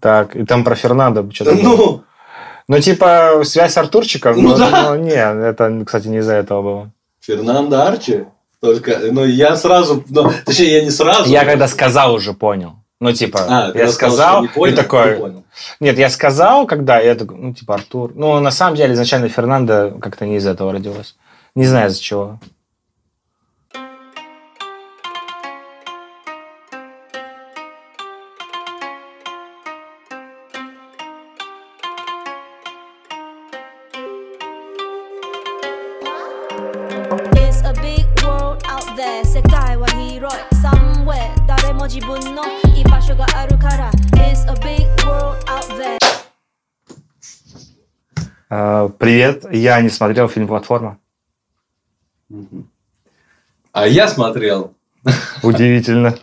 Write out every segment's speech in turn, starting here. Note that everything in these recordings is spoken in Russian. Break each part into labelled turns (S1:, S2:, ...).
S1: Так, и там про Фернандо что-то было.
S2: Ну,
S1: Ну, типа, связь Артурчика?
S2: Ну
S1: но-
S2: да.
S1: но не, это, кстати, не из-за этого было.
S2: Фернандо Арчи. Только, ну, я сразу, ну, точнее, я не сразу.
S1: Я когда сказал, уже понял. Ну, типа,
S2: А,
S1: я сказал,
S2: не понял,
S1: и такой...
S2: не понял.
S1: Нет, я сказал, когда, я такой, ну, типа, Артур. Ну, на самом деле, изначально Фернандо как-то не из этого родилось. Не знаю, из-за чего. Привет, я не смотрел фильм «Платформа».
S2: А я смотрел.
S1: Удивительно.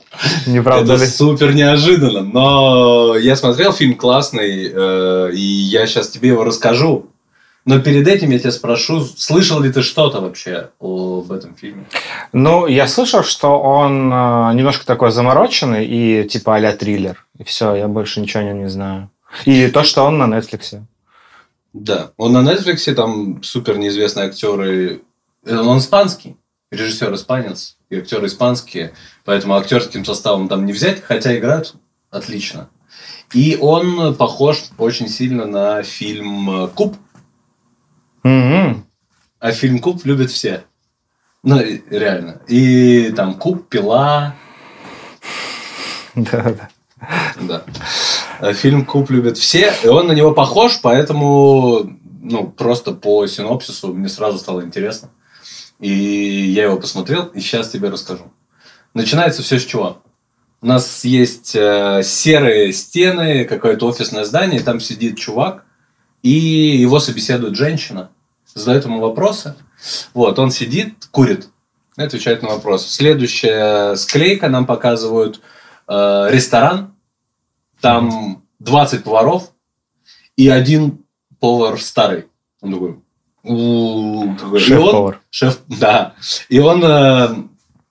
S1: Не правда
S2: Это
S1: ли?
S2: супер неожиданно. Но я смотрел фильм классный, э, и я сейчас тебе его расскажу. Но перед этим я тебя спрошу, слышал ли ты что-то вообще об этом фильме?
S1: Ну, я слышал, что он э, немножко такой замороченный и типа а-ля триллер. И все, я больше ничего о нем не знаю. И то, что он на Netflix.
S2: Да. Он на Netflix, там супер неизвестные актеры. Э, Он испанский, режиссер испанец, и актеры испанские. Поэтому актерским составом там не взять, хотя играют отлично. И он похож очень сильно на фильм э, «Куб».
S1: Мгм.
S2: А фильм «Куб» любят все. Ну, реально. И там «Куб», «Пила»,
S1: Да, да.
S2: да. А Фильм «Куб» любят все, и он на него похож, поэтому, ну, просто по синопсису мне сразу стало интересно. И я его посмотрел, и сейчас тебе расскажу. Начинается все с чего? У нас есть э, серые стены, какое-то офисное здание, там сидит чувак, и его собеседует женщина, задает ему вопросы. Вот, он сидит, курит, отвечает на вопросы. Следующая склейка нам показывают э, ресторан, там 20 поваров и один повар старый. Он такой...
S1: Шеф-повар.
S2: Шеф, да. И он э,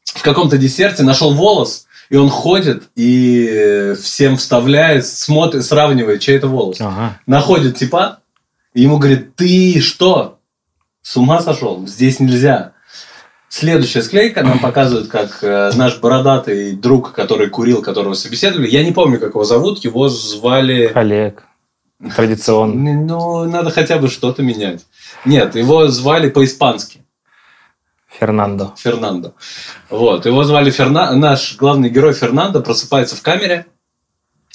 S2: в каком-то десерте нашел волос, и он ходит и всем вставляет, смотрит, сравнивает, чей это волос.
S1: Ага.
S2: Находит типа, и ему говорит, ты что? С ума сошел? Здесь нельзя. Следующая склейка нам показывает, как э, наш бородатый друг, который курил, которого собеседовали, я не помню, как его зовут, его звали...
S1: Олег. Традиционно.
S2: Ну, надо хотя бы что-то менять. Нет, его звали по-испански.
S1: Фернандо.
S2: Фернандо. Вот. Его звали Ферна... Наш главный герой Фернандо просыпается в камере.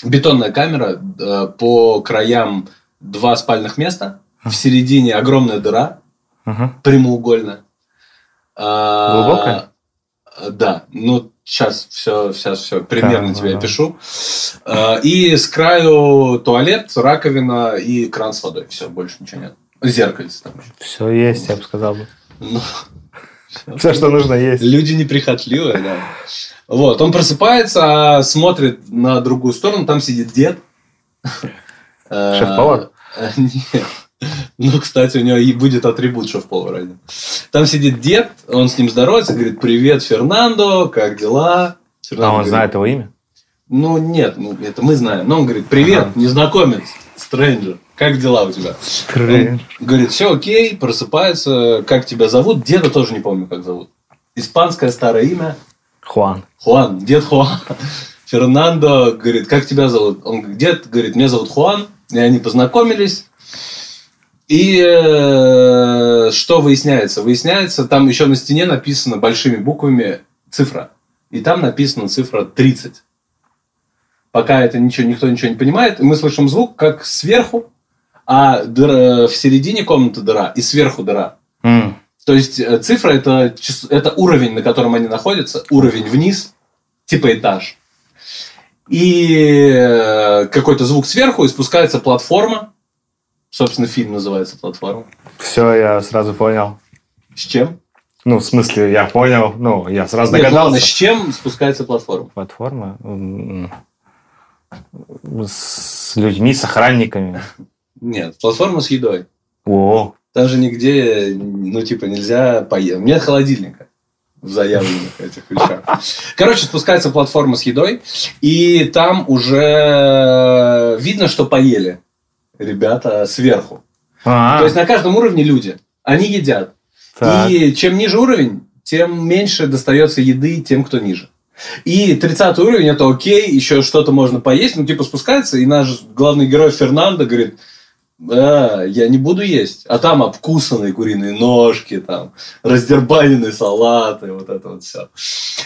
S2: Бетонная камера. э, По краям два спальных места. В середине огромная дыра.
S1: Ага.
S2: Прямоугольная. А,
S1: Глубокая?
S2: Да. Ну, сейчас все, сейчас все примерно
S1: Да,
S2: тебе
S1: да,
S2: опишу. А, И с краю туалет, раковина и кран с водой. Все, больше ничего нет. Зеркальце там.
S1: Все есть, я бы сказал бы.
S2: Ну,
S1: Все, что нужно, есть.
S2: Люди неприхотливые, да. Вот, он просыпается, а смотрит на другую сторону, там сидит дед.
S1: Шеф-повар?
S2: э, Нет. Ну, кстати, у него и будет атрибут шеф-повара. один. Там сидит дед, он с ним здоровается, говорит, привет, Фернандо, как дела? Фернандо
S1: А он
S2: говорит,
S1: знает его имя?
S2: Ну, нет, ну, это мы знаем. Но он говорит, привет,
S1: Ага.
S2: незнакомец, стрэнджер, как дела у тебя? Он говорит, все окей, просыпается, как тебя зовут? Деда тоже не помню, как зовут. Испанское старое имя.
S1: Хуан.
S2: Хуан, дед Хуан. Фернандо говорит, как тебя зовут? Он говорит, дед говорит, меня зовут Хуан. И они познакомились. И э, что выясняется? Выясняется, там еще на стене написано большими буквами цифра. И там написана цифра 30. Пока это ничего, никто ничего не понимает, мы слышим звук, как сверху, а дыра- в середине комнаты дыра и сверху дыра.
S1: М.
S2: То есть э, цифра это, это уровень, на котором они находятся, уровень вниз, типа этаж. И э, какой-то звук сверху, и спускается платформа. Собственно, фильм называется «Платформа».
S1: Все, я сразу понял.
S2: С чем?
S1: Ну, в смысле, я понял. Ну, я сразу
S2: Нет, ладно,
S1: догадался.
S2: с чем спускается платформа?
S1: Платформа с людьми, с охранниками.
S2: Нет, платформа с едой.
S1: О,
S2: Там же нигде, ну, типа, нельзя поесть. Нет холодильника. в заявленных этих вещах. Короче, спускается платформа с едой, и там уже видно, что поели ребята сверху.
S1: А,
S2: То есть на каждом уровне люди. Они едят.
S1: так.
S2: И чем ниже уровень, тем меньше достается еды тем, кто ниже. И 30 уровень это окей, еще что-то можно поесть, ну типа спускается, и наш главный герой Фернандо говорит, «А, я не буду есть. А там обкусанные куриные ножки, там, раздербаненные салаты, вот это вот все.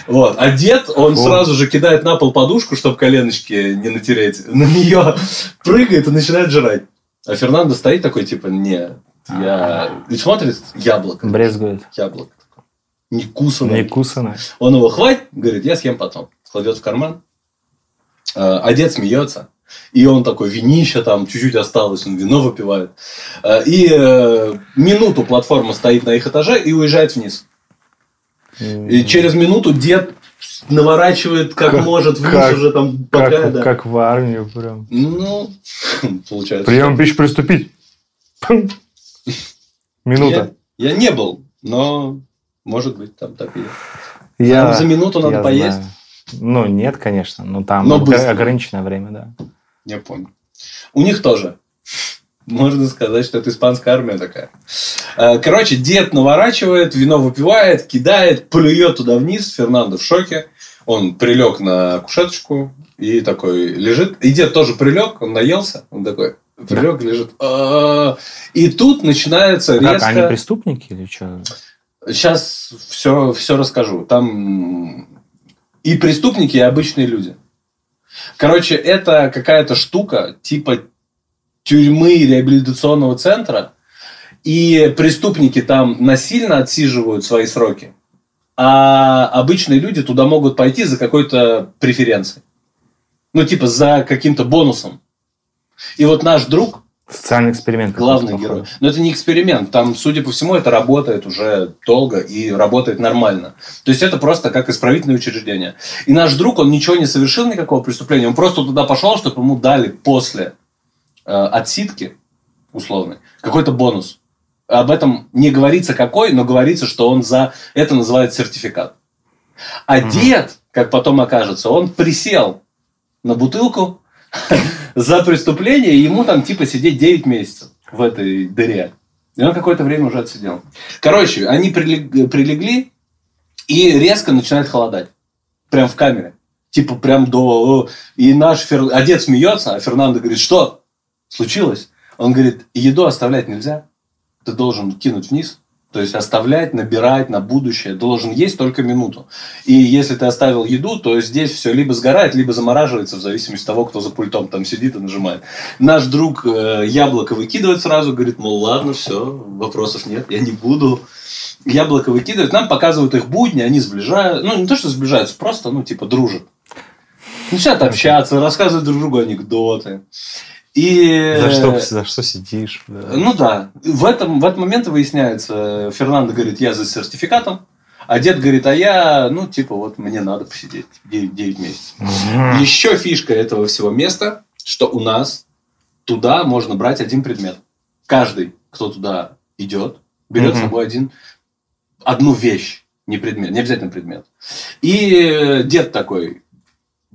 S2: Вот. А дед, он
S1: Фу.
S2: сразу же кидает на пол подушку, чтобы коленочки не натереть. На нее прыгает и начинает жрать. А Фернандо стоит такой, типа, не, я... И смотрит, яблоко.
S1: Брезгует.
S2: Яблоко. Не кусанное.
S1: Не кусано.
S2: Он его хватит, говорит, я съем потом. Кладет в карман. А а дед смеется. И он такой, винище там чуть-чуть осталось, он вино выпивает. А, И э, минуту платформа стоит на их этаже и уезжает вниз. И через минуту дед наворачивает как, может вниз
S1: как-
S2: уже там пока,
S1: Как,
S2: да.
S1: как в армию прям.
S2: Ну, получается.
S1: Прием пищи приступить. Минута.
S2: Я, я не был, но может быть там так и есть.
S1: Я,
S2: Там за минуту надо
S1: я
S2: поесть?
S1: знаю. Ну, нет, конечно. Но там
S2: Но
S1: огр-
S2: быстро.
S1: ограниченное время, да.
S2: Я понял. У них тоже. Можно сказать, что это испанская армия такая. Э, Короче, дед наворачивает, вино выпивает, кидает, плюет туда вниз. Фернандо в шоке. Он прилег на кушеточку и такой лежит. И дед тоже прилег, он наелся. Он такой прилег, лежит. «А-а-а». И тут начинается
S1: Как,
S2: резко...
S1: они преступники или что?
S2: Сейчас все, все расскажу. Там и преступники, и обычные люди. Короче, это какая-то штука типа тюрьмы реабилитационного центра, и преступники там насильно отсиживают свои сроки, а обычные люди туда могут пойти за какой-то преференцией. Ну, типа за каким-то бонусом. И вот наш друг,
S1: Социальный эксперимент.
S2: главный герой. Но это не эксперимент. Там, судя по всему, это работает уже долго и работает нормально. То есть это просто как исправительное учреждение. И наш друг, он ничего не совершил, никакого преступления. Он просто туда пошел, чтобы ему дали после э, отсидки, условной, какой-то бонус. Об этом не говорится какой, но говорится, что он за... Это называется сертификат. А
S1: Мгм.
S2: дед, как потом окажется, он присел на бутылку за преступление, и ему там типа сидеть 9 месяцев в этой дыре. И он какое-то время уже отсидел. Короче, они прилег- прилегли, и резко начинает холодать. Прям в камере. Типа прям до... И наш Фер... Дед смеется, а Фернандо говорит, что случилось? Он говорит, еду оставлять нельзя. Ты должен кинуть вниз. То есть оставлять, набирать на будущее. Должен есть только минуту. И если ты оставил еду, то здесь все либо сгорает, либо замораживается, в зависимости от того, кто за пультом там сидит и нажимает. Наш друг э, яблоко выкидывает сразу, говорит, мол, ладно, все, вопросов нет, я не буду. Яблоко выкидывает, нам показывают их будни, они сближают. Ну, не то, что сближаются, просто, ну, типа, дружат. Начинают общаться, рассказывают друг другу анекдоты. И...
S1: За что, за что сидишь? да.
S2: Ну да. В, этом, в этот момент выясняется, Фернандо говорит, я за сертификатом, а дед говорит, а я, ну, типа, вот мне надо посидеть 9, 9 месяцев.
S1: Мгм.
S2: Еще фишка этого всего места, что у нас туда можно брать один предмет. Каждый, кто туда идет, берет с
S1: Мгм.
S2: собой один, одну вещь, не предмет, не обязательно предмет. И э, дед такой,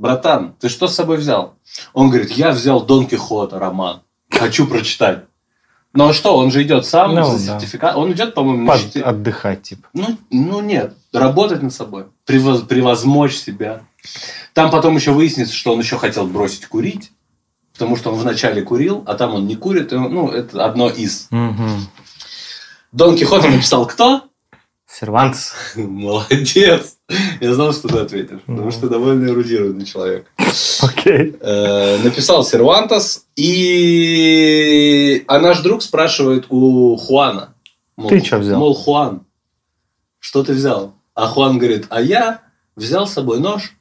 S2: братан, ты что с собой взял? Он говорит, я взял Дон Кихота роман, хочу прочитать. А что, он же идет сам
S1: Ну,
S2: за
S1: да.
S2: сертификат, он идет, по-моему,
S1: Под-
S2: четыре-
S1: Отдыхать, типа.
S2: ну, ну нет, работать над собой, превоз- превозмочь себя. Там потом еще выяснится, что он еще хотел бросить курить, потому что он вначале курил, а там он не курит. и он- ну, это одно из.
S1: Мгм.
S2: Дон Кихота написал кто?
S1: Сервантес.
S2: Молодец. Я знал, что ты ответишь, потому что довольно эрудированный человек.
S1: Окей.
S2: Э, Написал Сервантес, и... А наш друг спрашивает у Хуана. Мол,
S1: Ты чё взял?
S2: Мол, Хуан, что ты взял? А Хуан говорит, а я взял с собой нож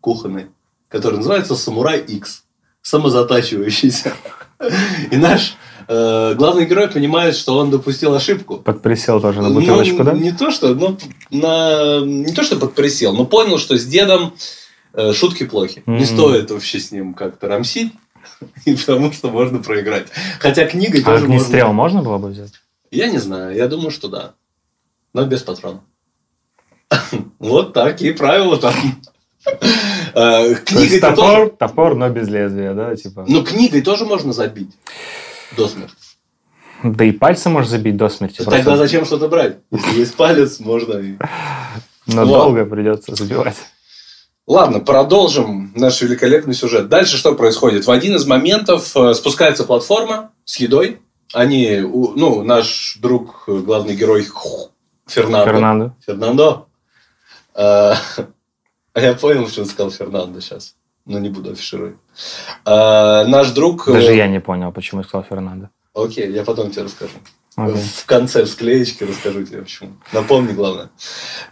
S2: кухонный, который называется Самурай X, самозатачивающийся. И наш э, главный герой понимает, что он допустил ошибку.
S1: Подприсел тоже на
S2: Ну,
S1: бутылочку, да?
S2: Не то, что, ну, на, не то, что подприсел, но понял, что с дедом э, шутки плохи. Не
S1: Мгм.
S2: стоит вообще с ним как-то рамсить, потому что можно проиграть. Хотя книга
S1: А
S2: тоже можно.
S1: можно было бы взять?
S2: Я не знаю, я думаю, что да. Но без патронов. Вот такие правила там. Э,
S1: То есть
S2: Книгой тоже...
S1: топор, топор, но без лезвия, да, типа.
S2: Ну, книгой тоже можно забить до смерти.
S1: Да и пальцы можешь забить до смерти.
S2: Тогда
S1: просто.
S2: зачем что-то брать? Если есть палец, можно и...
S1: Но
S2: Ладно.
S1: долго придется забивать.
S2: Ладно, продолжим наш великолепный сюжет. Дальше что происходит? В один из моментов э, спускается платформа с едой. Они, ну, наш друг, э, главный герой Фернандо.
S1: Фернандо.
S2: Фернандо. Э, А я понял, что сказал Фернандо сейчас. Но не буду афишировать. Э, Наш друг... э,
S1: Даже я не понял, почему я сказал Фернандо.
S2: Окей, я потом тебе расскажу.
S1: Окей.
S2: В конце, в склеечке расскажу тебе почему. Напомни, главное.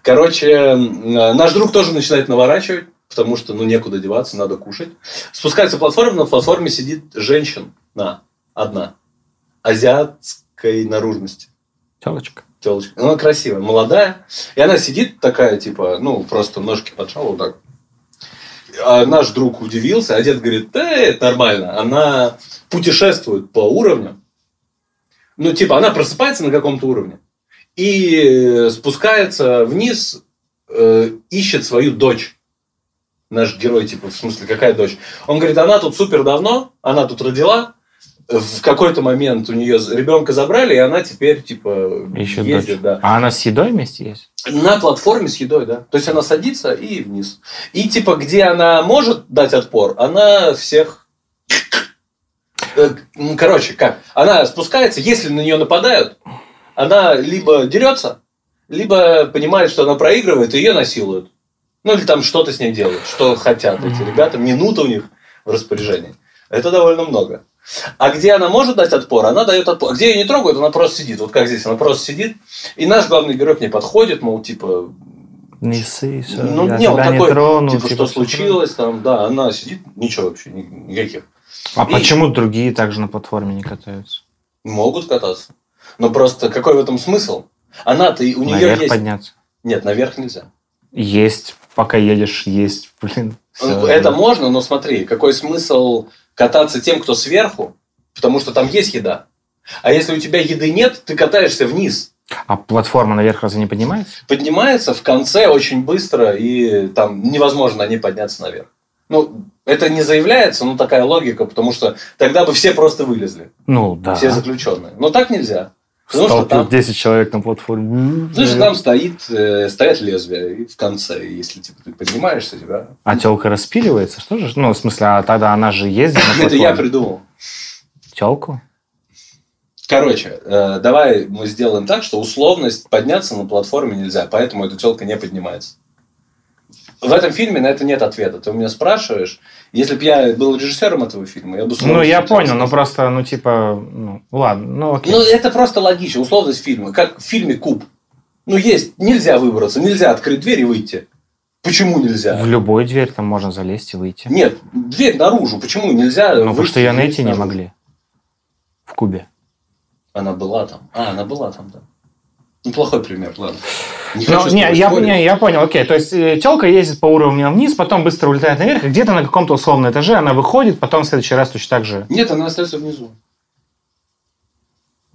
S2: Короче, м, наш друг тоже начинает наворачивать, потому что, ну, некуда деваться, надо кушать. Спускается платформа, на платформе сидит женщина одна. Азиатской наружности.
S1: Телочка.
S2: Телочка. Она красивая, молодая. И она сидит такая, типа, ну, просто ножки поджала вот так. А наш друг удивился, а дед говорит, да, это нормально. Она путешествует по уровню. Ну, типа, она просыпается на каком-то уровне. И э, спускается вниз, э, ищет свою дочь. Наш герой, типа, в смысле, какая дочь? Он говорит, она тут супер давно, она тут родила, в какой-то момент у нее ребенка забрали, и она теперь, типа,
S1: Ищет
S2: ездит,
S1: дочь.
S2: да.
S1: А она с едой вместе есть?
S2: На платформе с едой, да. То есть она садится и вниз. И типа, где она может дать отпор, она всех... Э, Короче, как? Она спускается, если на нее нападают, она либо дерется, либо понимает, что она проигрывает, и ее насилуют. Ну, или там что-то с ней делают, что хотят эти ребята. Минута у них в распоряжении. Это довольно много. А где она может дать отпор, она дает отпор. А где ее не трогают, она просто сидит. Вот как здесь, она просто сидит. И наш главный герой к ней подходит, мол, типа,
S1: Не ссы, всё,
S2: ну,
S1: я
S2: не, он такой,
S1: не трону.
S2: типа, что
S1: всё
S2: случилось, там, да, она сидит, ничего вообще, ни- никаких.
S1: А
S2: И-
S1: почему другие также на платформе не катаются?
S2: Могут кататься. Но просто какой в этом смысл? Она-то, и- у нее
S1: Наверх
S2: есть...
S1: подняться.
S2: Нет, наверх нельзя.
S1: Есть, пока едешь, есть, блин. всё.
S2: Это можно, но смотри, какой смысл кататься тем, кто сверху, потому что там есть еда. А если у тебя еды нет, ты катаешься вниз.
S1: А платформа наверх разве не поднимается?
S2: Поднимается в конце очень быстро, и там невозможно ней подняться наверх. Ну, это не заявляется, но такая логика, потому что тогда бы все просто вылезли.
S1: Ну, да.
S2: все заключенные. Но так нельзя. Потому что
S1: Сталкивают
S2: там,
S1: 10 человек на платформе.
S2: ну, же там стоит, э, стоят лезвия и в конце. Если типа, ты поднимаешься, тебя...
S1: А телка распиливается? Что же? Ну, в смысле, а тогда она же ездит на
S2: Это я
S1: платформе.
S2: придумал.
S1: Телку?
S2: Короче, э, давай мы сделаем так, что условность подняться на платформе нельзя, поэтому эта телка не поднимается. В этом фильме на это нет ответа. Ты у меня спрашиваешь. Если бы я был режиссером этого фильма, я бы...
S1: Ну, я понял, но
S2: сказал.
S1: просто, ну, типа, ну, ладно, ну, окей.
S2: Ну, это просто логично, условность фильма. Как в фильме «Куб». Ну, есть, нельзя выбраться, нельзя открыть дверь и выйти. Почему нельзя?
S1: В любой дверь там можно залезть и выйти.
S2: Нет, дверь наружу. Почему нельзя?
S1: Ну, потому что ее найти не могли. В Кубе.
S2: Она была там. А, она была там, да. Ну, плохой пример, ладно. Не
S1: Ну,
S2: хочу с
S1: не, я,
S2: спорить.
S1: не, я понял, окей. То есть телка ездит по уровню вниз, потом быстро улетает наверх, и где-то на каком-то условном этаже она выходит, потом в следующий раз точно так же.
S2: Нет, она остается внизу.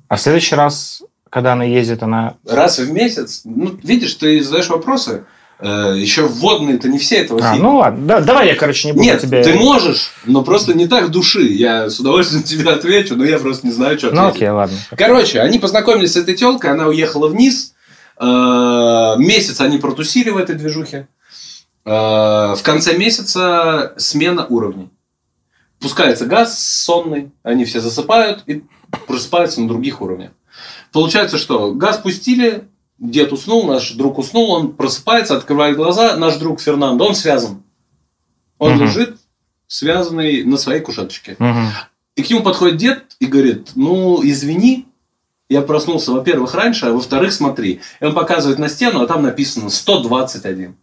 S1: А в следующий раз, когда она ездит, она...
S2: Раз в месяц. Ну, видишь, ты задаешь вопросы. Э, еще вводные-то не все этого
S1: А,
S2: фильма.
S1: ну ладно, да- давай я, короче, не буду
S2: Нет,
S1: тебе...
S2: ты можешь, но просто не так души. Я с удовольствием тебе отвечу, но я просто не знаю, что
S1: Ну
S2: ответить.
S1: окей, ладно.
S2: Короче, они познакомились с этой телкой, она уехала вниз. Э, Месяц они протусили в этой движухе. Э, В конце месяца смена уровней. Пускается газ сонный, они все засыпают и просыпаются на других уровнях. Получается, что газ пустили, дед уснул, наш друг уснул, он просыпается, открывает глаза, наш друг Фернандо, он связан. Он
S1: Мгм.
S2: лежит, связанный на своей кушеточке.
S1: Мгм.
S2: И к нему подходит дед и говорит, ну, извини, я проснулся, во-первых, раньше, а во-вторых, смотри. И он показывает на стену, а там написано 121.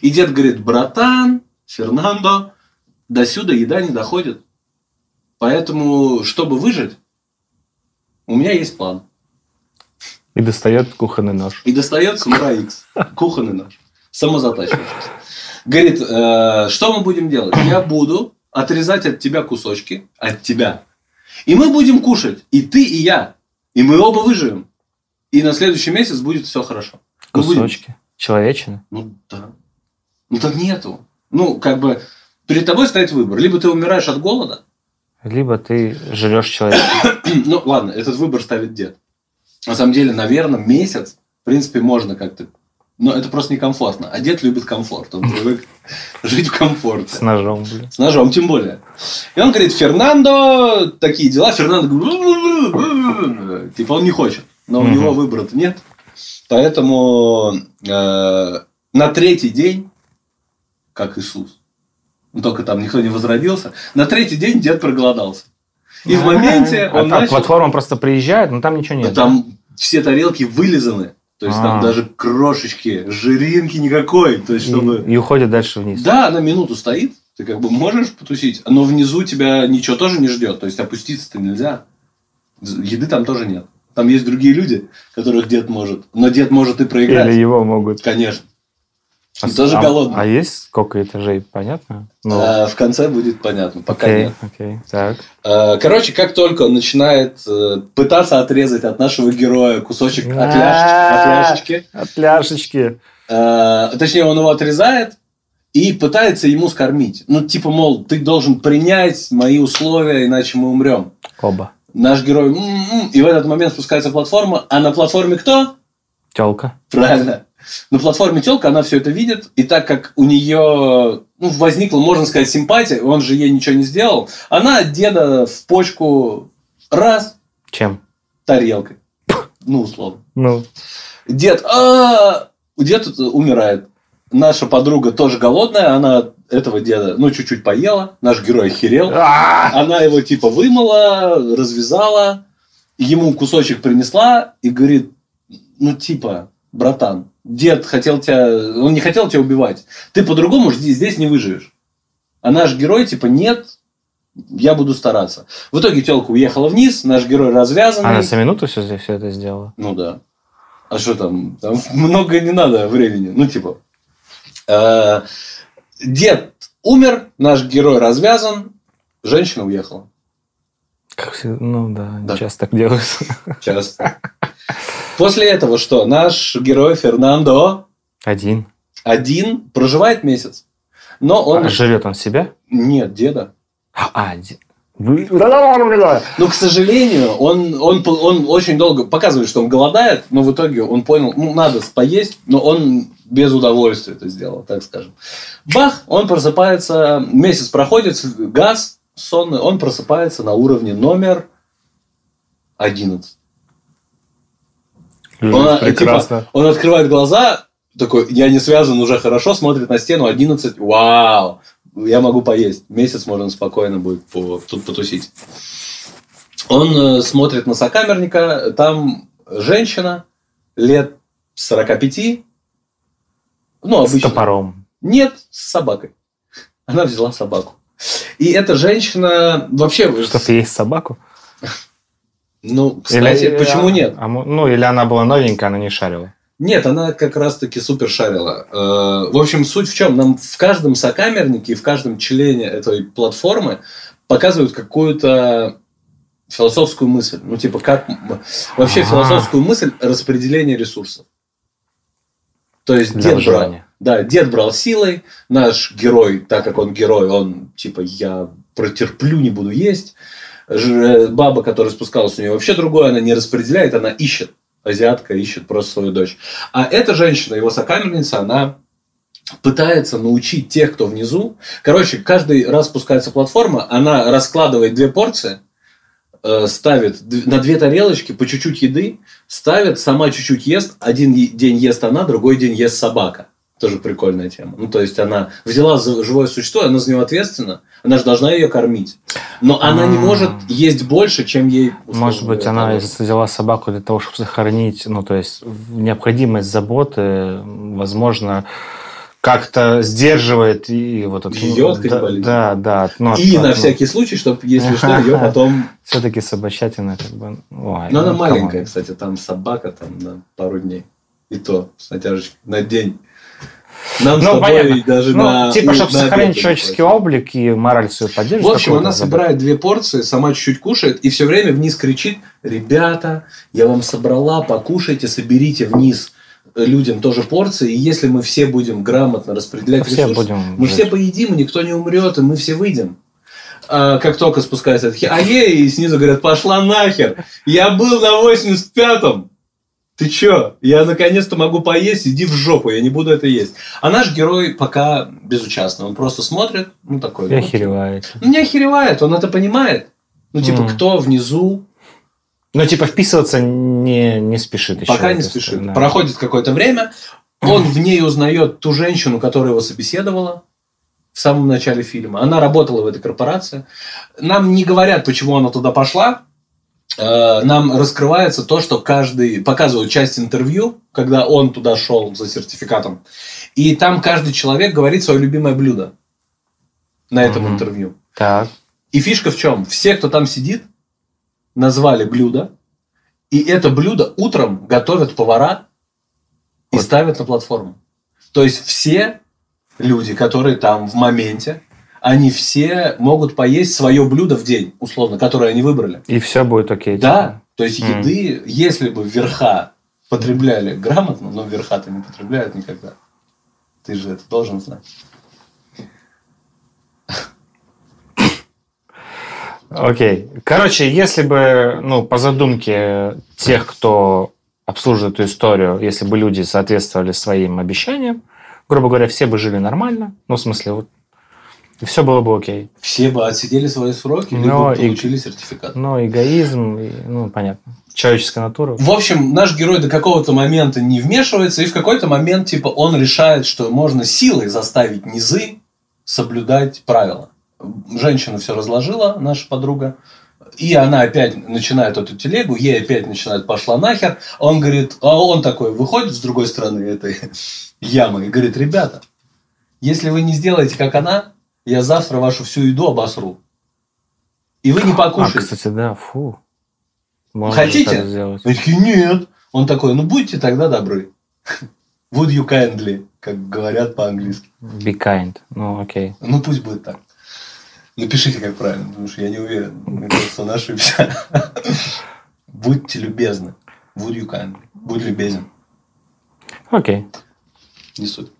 S2: И дед говорит, братан, Фернандо, до сюда еда не доходит. Поэтому, чтобы выжить, у меня есть план.
S1: И достает кухонный нож.
S2: И достает Самурай Икс. Кухонный нож. Самозатачивающийся. Говорит, «Э, что мы будем делать? Я буду отрезать от тебя кусочки. От тебя. И мы будем кушать. И ты, и я. И мы оба выживем. И на следующий месяц будет все хорошо. Мы будем-
S1: Кусочки. Человечины.
S2: Ну да. Ну так нету. Ну, как бы, перед тобой стоит выбор. Либо ты умираешь от голода,
S1: Либо ты жрешь человека.
S2: ну ладно, этот выбор ставит дед. На самом деле, наверное, месяц, в принципе, можно как-то... Но это просто некомфортно. А дед любит комфорт. Он привык жить в комфорте.
S1: С ножом, блин.
S2: С ножом, тем более. И он говорит, Фернандо, такие дела. Фернандо говорит, типа он не хочет. Но у него выбора-то нет. Поэтому на третий день, как Иисус, только там никто не возродился, на третий день дед проголодался. И в моменте
S1: А
S2: он
S1: там
S2: начал...
S1: платформа просто приезжает, но там ничего нет.
S2: там все тарелки вылизаны. То есть там
S1: А.
S2: даже крошечки, жиринки никакой. То есть,
S1: И-
S2: чтобы...
S1: И, уходит дальше вниз.
S2: Да, на минуту стоит, ты как бы можешь потусить, но внизу тебя ничего тоже не ждет, то есть опуститься-то нельзя. Еды там тоже нет. Там есть другие люди, которых дед может. Но дед может и проиграть.
S1: Или его могут.
S2: Конечно.
S1: А,
S2: тоже
S1: а-
S2: голодный.
S1: А есть сколько этажей, понятно? Ну,
S2: А в конце будет понятно, пока
S1: окей,
S2: нет.
S1: окей, так.
S2: А, Короче, как только он начинает э, пытаться отрезать от нашего героя кусочек от ляшечки, от ляшечки,
S1: От ляшечки.
S2: Э, точнее, он его отрезает и пытается ему скормить. Ну, типа, мол, ты должен принять мои условия, иначе мы умрем.
S1: Оба.
S2: Наш герой... «М-м-м», И в этот момент спускается платформа. А на платформе кто?
S1: Телка.
S2: Правильно. На платформе телка, она все это видит. И так как у нее ну, возникла, можно сказать, симпатия, он же ей ничего не сделал, она от деда в почку раз
S1: Чем?
S2: тарелкой. Ну, условно.
S1: Ну,
S2: Дед, а дед умирает. Наша подруга тоже голодная, она этого деда, ну, чуть-чуть поела. Наш герой охерел.
S1: А!
S2: Она его типа вымыла, развязала, ему кусочек принесла и говорит, ну, типа, братан, дед хотел тебя, он не хотел тебя убивать. Ты по-другому здесь, не выживешь. А наш герой, типа, нет, я буду стараться. В итоге телка уехала вниз, наш герой развязанный.
S1: Она за минуту все, все это сделала.
S2: Ну да. А что там? Там много не надо времени. Ну, типа. э, Дед умер, наш герой развязан, женщина уехала.
S1: Как все, ну да,
S2: Да.
S1: часто так делают.
S2: Часто. После этого что? Наш герой Фернандо
S1: Один.
S2: один проживает месяц. Но он...
S1: А жрет он себя?
S2: Нет, деда.
S1: А, Да-да-да-да-да.
S2: Но, к сожалению, он, он, он очень долго показывает, что он голодает, но в итоге он понял, ну, надо поесть, но он без удовольствия это сделал, так скажем. Бах, он просыпается, месяц проходит, газ сонный, он просыпается на уровне номер 11. Он, типа,
S1: Прекрасно.
S2: он открывает глаза, такой, я не связан уже хорошо, смотрит на стену, 11, вау, я могу поесть. Месяц можно спокойно будет по- тут потусить. Он э, смотрит на сокамерника, там женщина лет 45, ну,
S1: С
S2: обычно.
S1: топором.
S2: Нет, с собакой. Она взяла собаку. И эта женщина вообще...
S1: Чтоб есть собаку.
S2: Ну, кстати,
S1: Или-
S2: почему нет?
S1: а ну, или она была новенькая, она не шарила.
S2: Нет, она как раз-таки супер шарила. Э, В общем, суть в чем? Нам в каждом сокамернике и в каждом члене этой платформы показывают какую-то философскую мысль. Ну, типа, как... Вообще,
S1: А.
S2: философскую мысль распределения ресурсов. То есть,
S1: Для
S2: дед брал, да, дед брал силой, наш герой, так как он герой, он, типа, я протерплю, не буду есть. Ж- Баба, которая спускалась, у нее вообще другое, она не распределяет, она ищет. Азиатка ищет просто свою дочь. А эта женщина, его сокамерница, она пытается научить тех, кто внизу. Короче, каждый раз спускается платформа, она раскладывает две порции, э, ставит на две тарелочки по чуть-чуть еды, ставит, сама чуть-чуть ест, один день ест она, другой день ест собака. Тоже прикольная тема. Ну, то есть, она взяла за живое существо, она за него ответственна, она же должна ее кормить. Но она не может есть больше, чем ей...
S1: Может быть, она взяла собаку для того, чтобы сохранить, ну, то есть, необходимость заботы, возможно, как-то сдерживает и вот это...
S2: Её от
S1: да, да, да. Ну,
S2: И
S1: от-
S2: на
S1: ну,
S2: всякий случай, чтобы, если что, ее потом...
S1: Все-таки собачатина, как бы... Ой,
S2: Но она
S1: ну,
S2: маленькая, кстати, там собака там на пару дней. И то с натяжечкой на день. Нам с
S1: Ну,
S2: тобой
S1: понятно.
S2: даже
S1: Ну,
S2: на...
S1: типа,
S2: на
S1: чтобы
S2: обед
S1: сохранить человеческий
S2: хватит.
S1: облик и мораль свою поддерживать.
S2: В общем, она собирает две порции, сама чуть-чуть кушает, и все время вниз кричит, ребята, я вам собрала, покушайте, соберите вниз людям тоже порции, и если мы все будем грамотно распределять
S1: Все
S2: ресурсы,
S1: будем
S2: мы
S1: жить.
S2: все поедим, и никто не умрет, и мы все выйдем. А как только спускается этот хе- и снизу говорят, пошла нахер, я был на 85-м. Ты чё? Я наконец-то могу поесть, иди в жопу, я не буду это есть. А наш герой пока безучастный, он просто смотрит, ну такой. Ну,
S1: охеревает.
S2: ну, не охеревает, он это понимает. Ну, типа,
S1: Мгм.
S2: кто внизу,
S1: Ну, типа, вписываться не, не спешит еще.
S2: пока не спешит.
S1: да.
S2: Проходит какое-то время, он в ней узнает ту женщину, которая его собеседовала в самом начале фильма. Она работала в этой корпорации. Нам не говорят, почему она туда пошла. Э, Нам раскрывается то, что каждый... Показывают часть интервью, когда он туда шел за сертификатом. И там каждый человек говорит свое любимое блюдо на этом
S1: Мгм.
S2: интервью.
S1: Так.
S2: И фишка в чем? Все, кто там сидит, назвали блюдо, и это блюдо утром готовят повара и
S1: Вот.
S2: ставят на платформу. То есть все люди, которые там в моменте, они все могут поесть свое блюдо в день, условно, которое они выбрали.
S1: И все будет окей.
S2: Да, то есть
S1: Мгм.
S2: еды, если бы верха потребляли грамотно, но верха-то не потребляют никогда. Ты же это должен знать.
S1: Окей. Короче, если бы, ну, по задумке тех, кто обслуживает эту историю, если бы люди соответствовали своим обещаниям, грубо говоря, все бы жили нормально, ну, в смысле, вот, и все было бы окей.
S2: Все бы отсидели свои сроки,
S1: Но
S2: либо
S1: и-
S2: получили сертификат.
S1: Но эгоизм, и, ну, понятно, человеческая натура.
S2: В общем, наш герой до какого-то момента не вмешивается, и в какой-то момент, типа, он решает, что можно силой заставить низы соблюдать правила. Женщина все разложила, наша подруга, и она опять начинает эту телегу, ей опять начинает пошла нахер. Он говорит, а он такой выходит с другой стороны этой ямы и говорит, ребята, если вы не сделаете как она, я завтра вашу всю еду обосру. И вы не
S1: А,
S2: покушаете.
S1: кстати, да, фу. Можно
S2: Хотите? Они такие, нет. Он такой, ну будьте тогда добры. Would you kindly, как говорят по-английски.
S1: Be kind. Ну, окей.
S2: Ну пусть будет так. Напишите, как правильно, потому что я не уверен. Мне кажется, он ошибся. Будьте любезны. Would you kindly. Будь любезен.
S1: Окей.
S2: Не суть.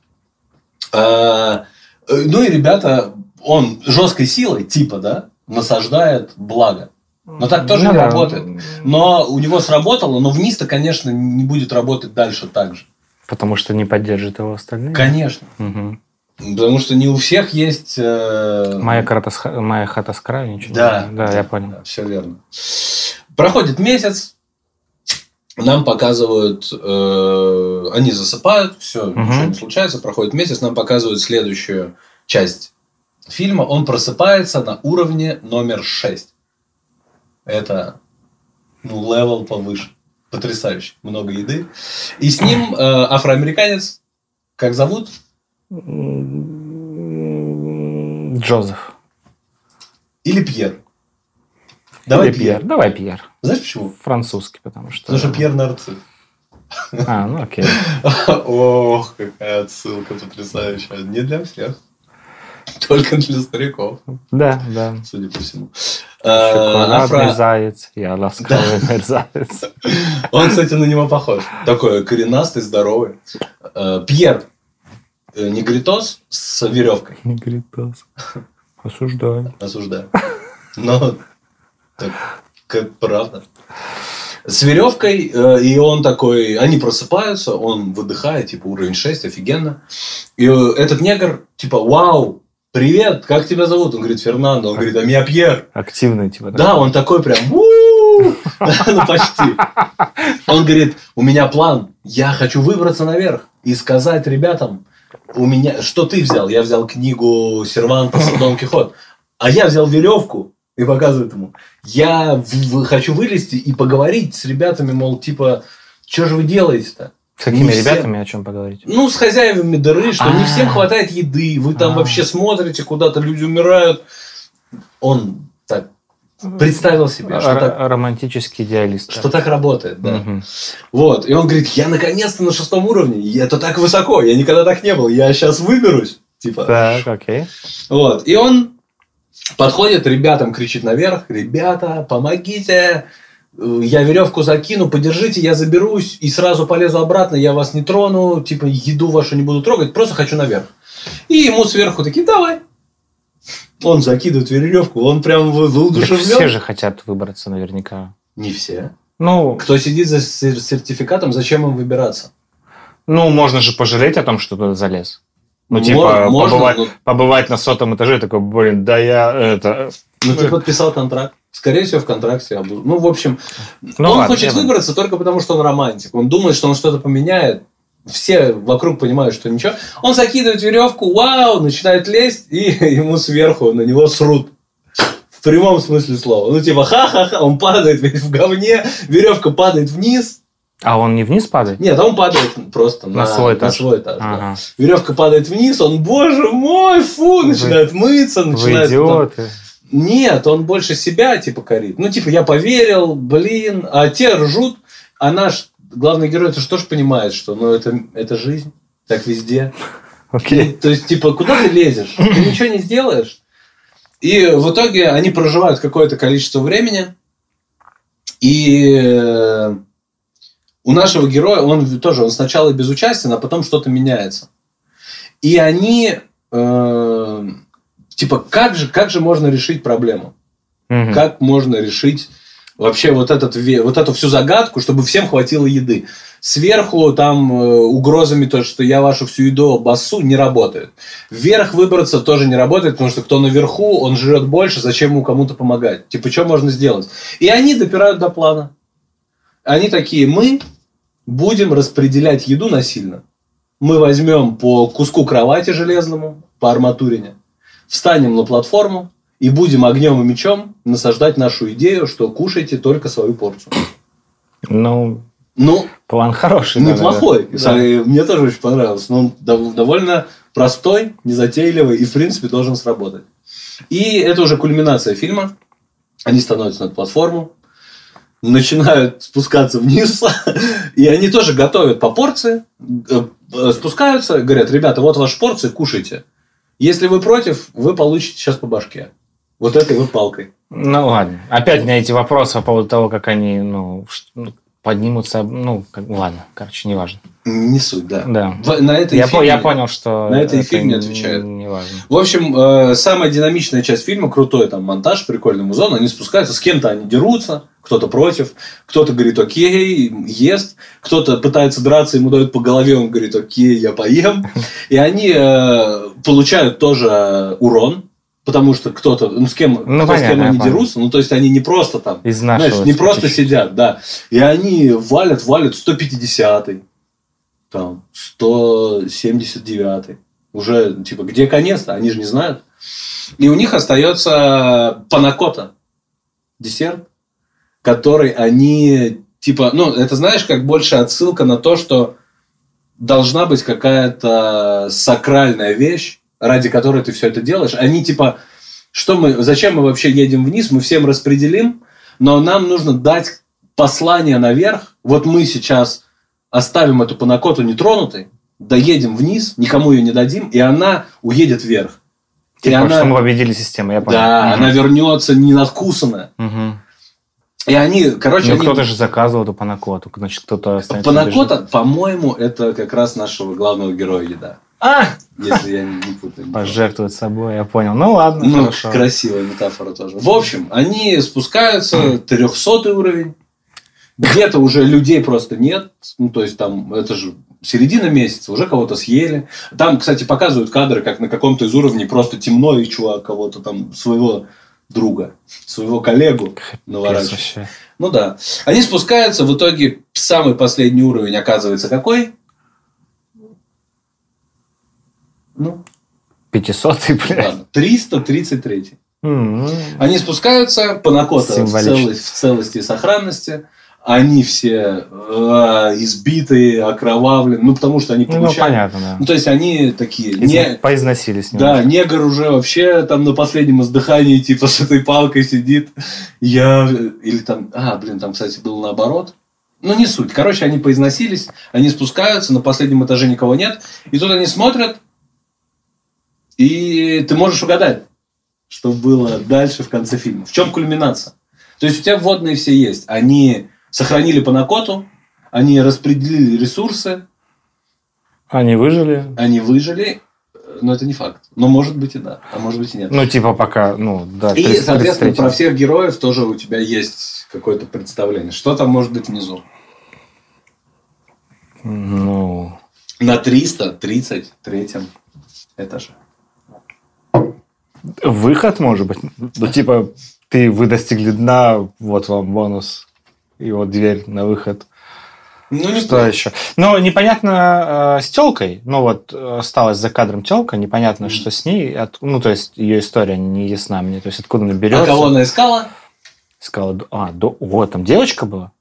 S2: Э, ну и ребята, он жесткой силой, типа, да, насаждает благо. Но так тоже
S1: Ну
S2: не
S1: да.
S2: работает. Но у него сработало, но вниз-то, конечно, не будет работать дальше так же.
S1: Потому что не поддержит его остальные.
S2: Конечно.
S1: Мгм.
S2: Потому что не у всех есть... э,
S1: Моя, карта с моя хата с краю, ничего.
S2: Да.
S1: Да, я понял.
S2: все верно. Проходит месяц, нам показывают, э, они засыпают, все,
S1: Мгм.
S2: ничего не случается, проходит месяц, нам показывают следующую часть фильма. Он просыпается на уровне номер 6. Это, ну, level повыше. Потрясающе. Много еды. И с ним э, афроамериканец, как зовут?
S1: Джозеф.
S2: Или Пьер. Давай
S1: Или
S2: Пьер.
S1: Давай Пьер.
S2: Знаешь почему?
S1: Французский, потому что...
S2: Потому что Пьер нарцисс.
S1: А, ну окей.
S2: Ох, какая отсылка потрясающая. Не для всех. Только для стариков,
S1: Да, да.
S2: судя по всему.
S1: Шоколадный
S2: Афро-
S1: заяц, я ласковый мерзавец.
S2: Он, кстати, на него похож. Такой коренастый, здоровый. Э, Пьер э, негритос с веревкой.
S1: Негритос. Осуждаю.
S2: Осуждаю. Но так, как правда. С веревкой, э, и он такой, они просыпаются, он выдыхает, типа уровень 6, офигенно. И э, этот негр, типа, вау, привет, как тебя зовут? Он говорит, Фернандо. Он говорит, а меня Пьер.
S1: Активный, типа.
S2: Да, он такой прям, ну почти. Он говорит, у меня план, я хочу выбраться наверх и сказать ребятам, у меня, что ты взял? Я взял книгу Сервантеса Дон Кихот, а я взял веревку и показывает ему. Я в- хочу вылезти и поговорить с ребятами, мол, типа, что же вы делаете-то?
S1: С какими
S2: Не
S1: ребятами о чем поговорить?
S2: Ну, с хозяевами дыры, что не
S1: А.
S2: всем хватает еды, вы там
S1: А.
S2: вообще смотрите, куда-то люди умирают. Он так представил себе, что
S1: Р-
S2: так,
S1: Романтический идеалист.
S2: что так работает, да. Вот, и он говорит, я наконец-то на шестом уровне, и это так высоко, я никогда так не был, я сейчас выберусь, типа.
S1: Так, окей.
S2: Вот, и он подходит, ребятам кричит наверх, ребята, помогите, я веревку закину, подержите, я заберусь и сразу полезу обратно, я вас не трону, типа еду вашу не буду трогать, просто хочу наверх. И ему сверху такие, давай. Он закидывает веревку, он прям воодушевлен.
S1: все же хотят выбраться наверняка.
S2: Не все.
S1: Ну,
S2: Кто сидит за сер- сертификатом, зачем им выбираться?
S1: ну, можно же пожалеть о том, что туда залез. Ну, типа,
S2: можно,
S1: побывать,
S2: но-
S1: побывать на сотом этаже, такой, блин, да я это...
S2: Ну, ты подписал контракт. Скорее всего, в контракте. Ну, в общем,
S1: Ну,
S2: он
S1: ладно,
S2: хочет
S1: я
S2: выбраться только потому, что он романтик. Он думает, что он что-то поменяет. Все вокруг понимают, что ничего. Он закидывает веревку, вау, начинает лезть, и ему сверху на него срут. В прямом смысле слова. Ну, типа, ха-ха-ха, он падает весь в говне, веревка падает вниз.
S1: А он не вниз падает?
S2: Нет, он падает просто на,
S1: На свой этаж.
S2: свой этаж, да.
S1: Ага.
S2: Веревка падает вниз, он, боже мой, фу,
S1: Вы-
S2: начинает мыться,
S1: Вы
S2: начинает... там-
S1: идиоты.
S2: Нет, он больше себя типа корит. Ну, типа, я поверил, блин, а те ржут, а наш главный герой, это что ж понимает, что ну, это, это жизнь, так везде.
S1: Окей.
S2: Ну, То есть, типа, куда ты лезешь? Ты ничего не сделаешь. И в итоге они проживают какое-то количество времени, и э, у нашего героя, он тоже, он сначала безучастен, а потом что-то меняется. И они, э, типа, как же, как же можно решить проблему?
S1: Мгм.
S2: Как можно решить вообще вот, этот, вот эту всю загадку, чтобы всем хватило еды? Сверху там э, угрозами то, что я вашу всю еду обоссу, не работает. Вверх выбраться тоже не работает, потому что кто наверху, он жрет больше, зачем ему кому-то помогать? Типа, что можно сделать? И они допирают до плана. Они такие, мы будем распределять еду насильно. Мы возьмем по куску кровати железному, по арматурине, встанем на платформу и будем огнем и мечом насаждать нашу идею, что кушайте только свою порцию.
S1: Ну,
S2: Ну,
S1: план хороший.
S2: неплохой.
S1: да,
S2: Мне тоже очень понравился. Но он дов- довольно простой, незатейливый и, в принципе, должен сработать. И это уже кульминация фильма. Они становятся на платформу, начинают спускаться вниз, и они тоже готовят по порции, э, спускаются, говорят, ребята, вот ваши порции, кушайте. Если вы против, вы получите сейчас по башке. Вот этой вот палкой.
S1: Ну ладно. Опять на эти вопросы по поводу того, как они ну, ну, поднимутся. Ну, как, ладно, короче, неважно.
S2: Не суть, да.
S1: Да.
S2: В- на этой
S1: Я,
S2: фильме-
S1: я понял, что
S2: на это и
S1: это
S2: фильм не отвечает.
S1: Неважно.
S2: В общем, э, самая динамичная часть фильма, крутой там монтаж, прикольный музон, они спускаются, с кем-то они дерутся, кто-то против, кто-то говорит окей, ест, кто-то пытается драться, ему дают по голове, он говорит окей, я поем. И они э, получают тоже урон, потому что кто-то, ну с кем,
S1: Ну,
S2: кто с
S1: понятно,
S2: кем
S1: я
S2: они дерутся, ну то есть они не просто там знаешь, не просто сидят, да. И они валят, валят 150-й, там, 179-й. Уже, типа, где конец-то? Они же не знают. И у них остается панакота. Десерт, который они, типа, ну, это знаешь, как больше отсылка на то, что должна быть какая-то сакральная вещь, ради которой ты все это делаешь. Они, типа, что мы, зачем мы вообще едем вниз? Мы всем распределим, но нам нужно дать послание наверх. Вот мы сейчас оставим эту панакоту нетронутой, доедем вниз, никому ее не дадим, и она уедет вверх. и
S1: Типа,
S2: она,
S1: что мы победили систему, я понял.
S2: да,
S1: Мгм.
S2: она вернется не надкусанная.
S1: Мгм.
S2: И они, короче,
S1: Ну,
S2: они...
S1: кто-то же заказывал эту панакоту, значит, кто-то
S2: Панакота, по-моему, это как раз нашего главного героя еда.
S1: А!
S2: Если я не путаю.
S1: Пожертвовать собой, я понял. Ну ладно,
S2: Ну,
S1: хорошо.
S2: красивая метафора тоже. В общем, они спускаются, 300 уровень. Где-то уже людей просто нет. Ну, то есть, там, это же середина месяца, уже кого-то съели. Там, кстати, показывают кадры, как на каком-то из уровней просто темно, и чувак кого-то там, своего друга, своего коллегу
S1: вообще.
S2: Ну да. Они спускаются, в итоге самый последний уровень оказывается какой? Ну,
S1: 500 блядь.
S2: ладно, 333.
S1: М,
S2: Они спускаются, Панакота в,
S1: Символично.
S2: целости, в целости и сохранности. Они все э, избитые, окровавлены. Ну, потому что они
S1: Ну,
S2: получают...
S1: понятно, да.
S2: Ну, то есть, они такие...
S1: Изна-
S2: Не...
S1: Поизносились
S2: Да,
S1: немножко.
S2: негр уже вообще там на последнем издыхании, типа, с этой палкой сидит. Я... Или там... А, блин, там, кстати, было наоборот. Ну, не суть. Короче, они поизносились, они спускаются, на последнем этаже никого нет. И тут они смотрят, и ты можешь угадать, что было дальше в конце фильма. В чем кульминация? То То есть у тебя вводные все есть. Они сохранили Панакоту, они распределили ресурсы,
S1: Они выжили.
S2: они выжили, но это не факт. Но может быть и да, а может быть и нет.
S1: Ну, типа пока, ну, да.
S2: И,
S1: 30
S2: соответственно,
S1: 33.
S2: про всех героев тоже у тебя есть какое-то представление. Что там может быть внизу?
S1: Ну,
S2: На 333 этаже.
S1: выход, может быть. Ну, типа, ты, вы достигли дна, вот вам бонус. И вот дверь на выход.
S2: Ну, не
S1: Что еще? Ну, непонятно э, с телкой. Ну, вот э, осталась за кадром телка. Непонятно,
S2: Мгм.
S1: что с ней. От- ну, то есть, ее история не ясна мне. То есть, откуда она
S2: А
S1: берется.
S2: кого она искала?
S1: Сказала, а, до... вот, там девочка была?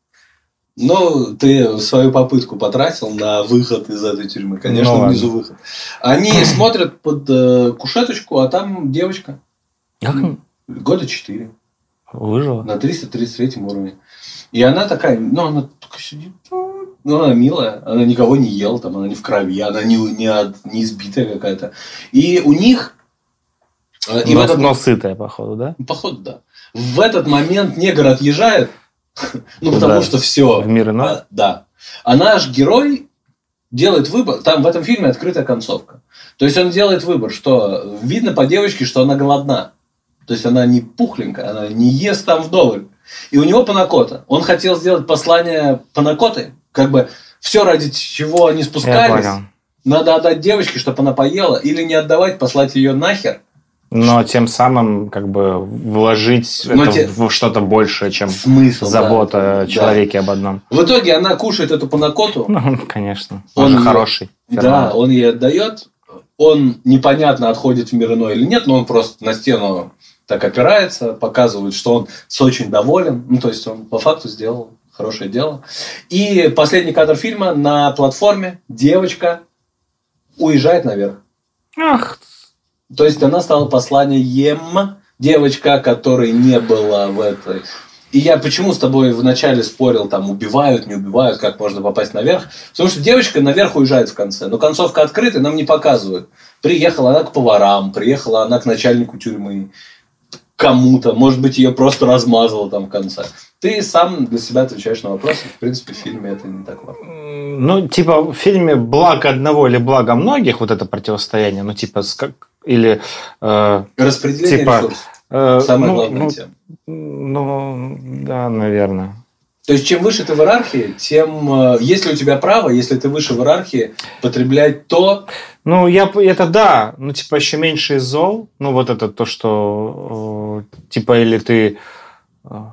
S2: Ну, ты свою попытку потратил на выход из этой тюрьмы. Конечно,
S1: Ну,
S2: внизу выход. Они смотрят под э, кушеточку, а там девочка.
S1: Как
S2: Года 4.
S1: выжила?
S2: На 333 уровне. И она такая, ну, она только сидит. Ну, она милая, она никого не ела, там, она не в крови, она не, не, не избитая какая-то. И у них... э, И в
S1: но,
S2: этот
S1: но сытая, походу, да?
S2: Походу, да. В этот момент негр отъезжает, ну, потому
S1: Да.
S2: что все.
S1: В мир иной?
S2: Да. А наш герой делает выбор. Там в этом фильме открытая концовка. То есть он делает выбор, что видно по девочке, что она голодна. То есть она не пухленькая, она не ест там вдоволь. И у него панакота. Он хотел сделать послание панакоты. Как бы все, ради чего они спускались, надо отдать девочке, чтобы она поела, или не отдавать, послать ее нахер.
S1: Но тем самым, как бы, вложить
S2: Но
S1: это
S2: те-
S1: в что-то большее, чем
S2: Смысл. да.
S1: забота о
S2: Да.
S1: человеке об одном.
S2: В итоге она кушает эту панакоту.
S1: Ну, конечно.
S2: Он
S1: Он же хороший.
S2: Да,
S1: Фернандо.
S2: он ей отдает. Он непонятно отходит в мир иной или нет, но он просто на стену так опирается, показывает, что он с очень доволен. Ну, то есть он по факту сделал хорошее дело. И последний кадр фильма на платформе девочка уезжает наверх.
S1: Ах,
S2: То есть она стала посланием девочка, которой не было в этой. И я почему с тобой вначале спорил, там, убивают, не убивают, как можно попасть наверх. Потому что девочка наверх уезжает в конце. Но концовка открыта, нам не показывают. Приехала она к поварам, приехала она к начальнику тюрьмы, кому-то. Может быть, ее просто размазало там в конце. Ты сам для себя отвечаешь на вопросы. В принципе, в фильме это не так важно.
S1: ну, типа, в фильме «Благо одного» или «Благо многих» вот это противостояние, ну, типа, как... или... э,
S2: Распределение
S1: Типа,
S2: ресурсов.
S1: э,
S2: Самая
S1: ну,
S2: главная
S1: ну,
S2: тема.
S1: Ну, да, наверное.
S2: То есть, чем выше ты в иерархии, тем, э, если у тебя право, если ты выше в иерархии, потреблять то,
S1: Ну, я, это да, ну, типа, еще меньше из зол. Ну, вот это то, что, э, типа, или ты э,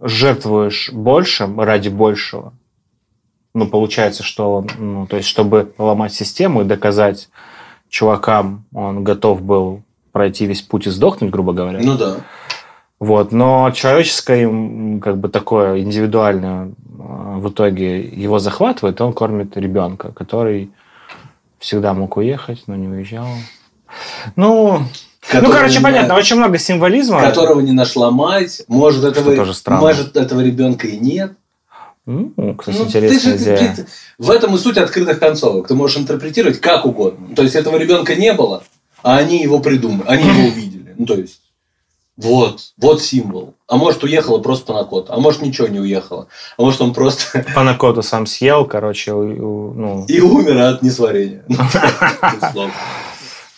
S1: жертвуешь большим ради большего. Ну, получается, что, он, ну, то есть, чтобы ломать систему и доказать чувакам, он готов был пройти весь путь и сдохнуть, грубо говоря.
S2: ну да.
S1: Вот, но человеческое, как бы такое индивидуальное э, в итоге его захватывает, он кормит ребенка, который всегда мог уехать, но не уезжал. Ну, ну короче,
S2: не-
S1: понятно, очень много символизма.
S2: Которого не нашла мать, может этого,
S1: тоже странно.
S2: может этого ребенка и нет.
S1: Ну, кстати,
S2: Ну,
S1: интересная
S2: ты же-
S1: идея.
S2: ты- в этом и суть открытых концовок. Ты можешь интерпретировать как угодно. То есть этого ребенка не было, а они его придумали, они его увидели. Ну то есть вот, вот символ. А может уехала просто Панакот, а может ничего не уехала, а может он просто
S1: Панакоту сам съел, короче, ну,
S2: и умер от несварения.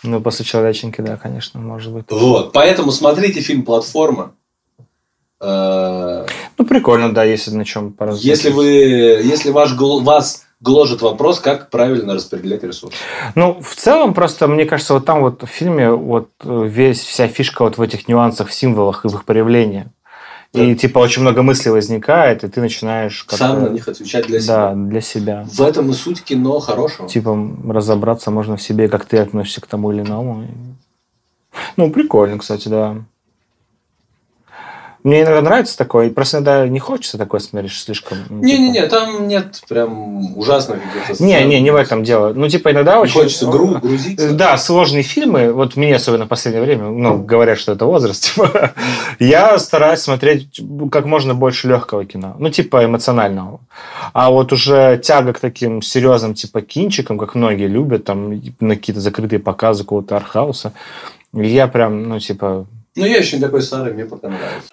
S1: Ну, после человеченки, да, конечно, может быть.
S2: Вот, поэтому смотрите фильм «Платформа». Э,
S1: Ну, прикольно, да, если на чем поразмыслить.
S2: Если вы, если ваш вас гложет вопрос, как правильно распределять ресурсы.
S1: Ну, в целом, просто, мне кажется, вот там вот в фильме вот э, весь, вся фишка вот в этих нюансах, в символах и в их проявлении. И, типа, очень много мыслей возникает, и ты начинаешь как-то...
S2: Сам на них отвечать для
S1: Да,
S2: себя.
S1: для себя.
S2: В этом и суть кино хорошего.
S1: Типа, разобраться можно в себе, как ты относишься к тому или иному. Ну, прикольно, кстати, да. Мне иногда нравится такое, и просто иногда не хочется такое смотреть слишком. ну, типа-
S2: Не-не-не, там нет прям ужасных каких-то
S1: Не, не, не в этом дело. Ну, типа, иногда
S2: Не
S1: очень...
S2: хочется гру- грузиться.
S1: Да, сложные фильмы, вот мне особенно в последнее время, ну, говорят, что это возраст, типа, я стараюсь смотреть как можно больше легкого кино, ну, типа эмоционального. А вот уже тяга к таким серьезным, типа, кинчикам, как многие любят, там, на какие-то закрытые показы какого-то архауса, я прям, ну, типа,
S2: Ну, я еще не такой старый, мне пока нравится.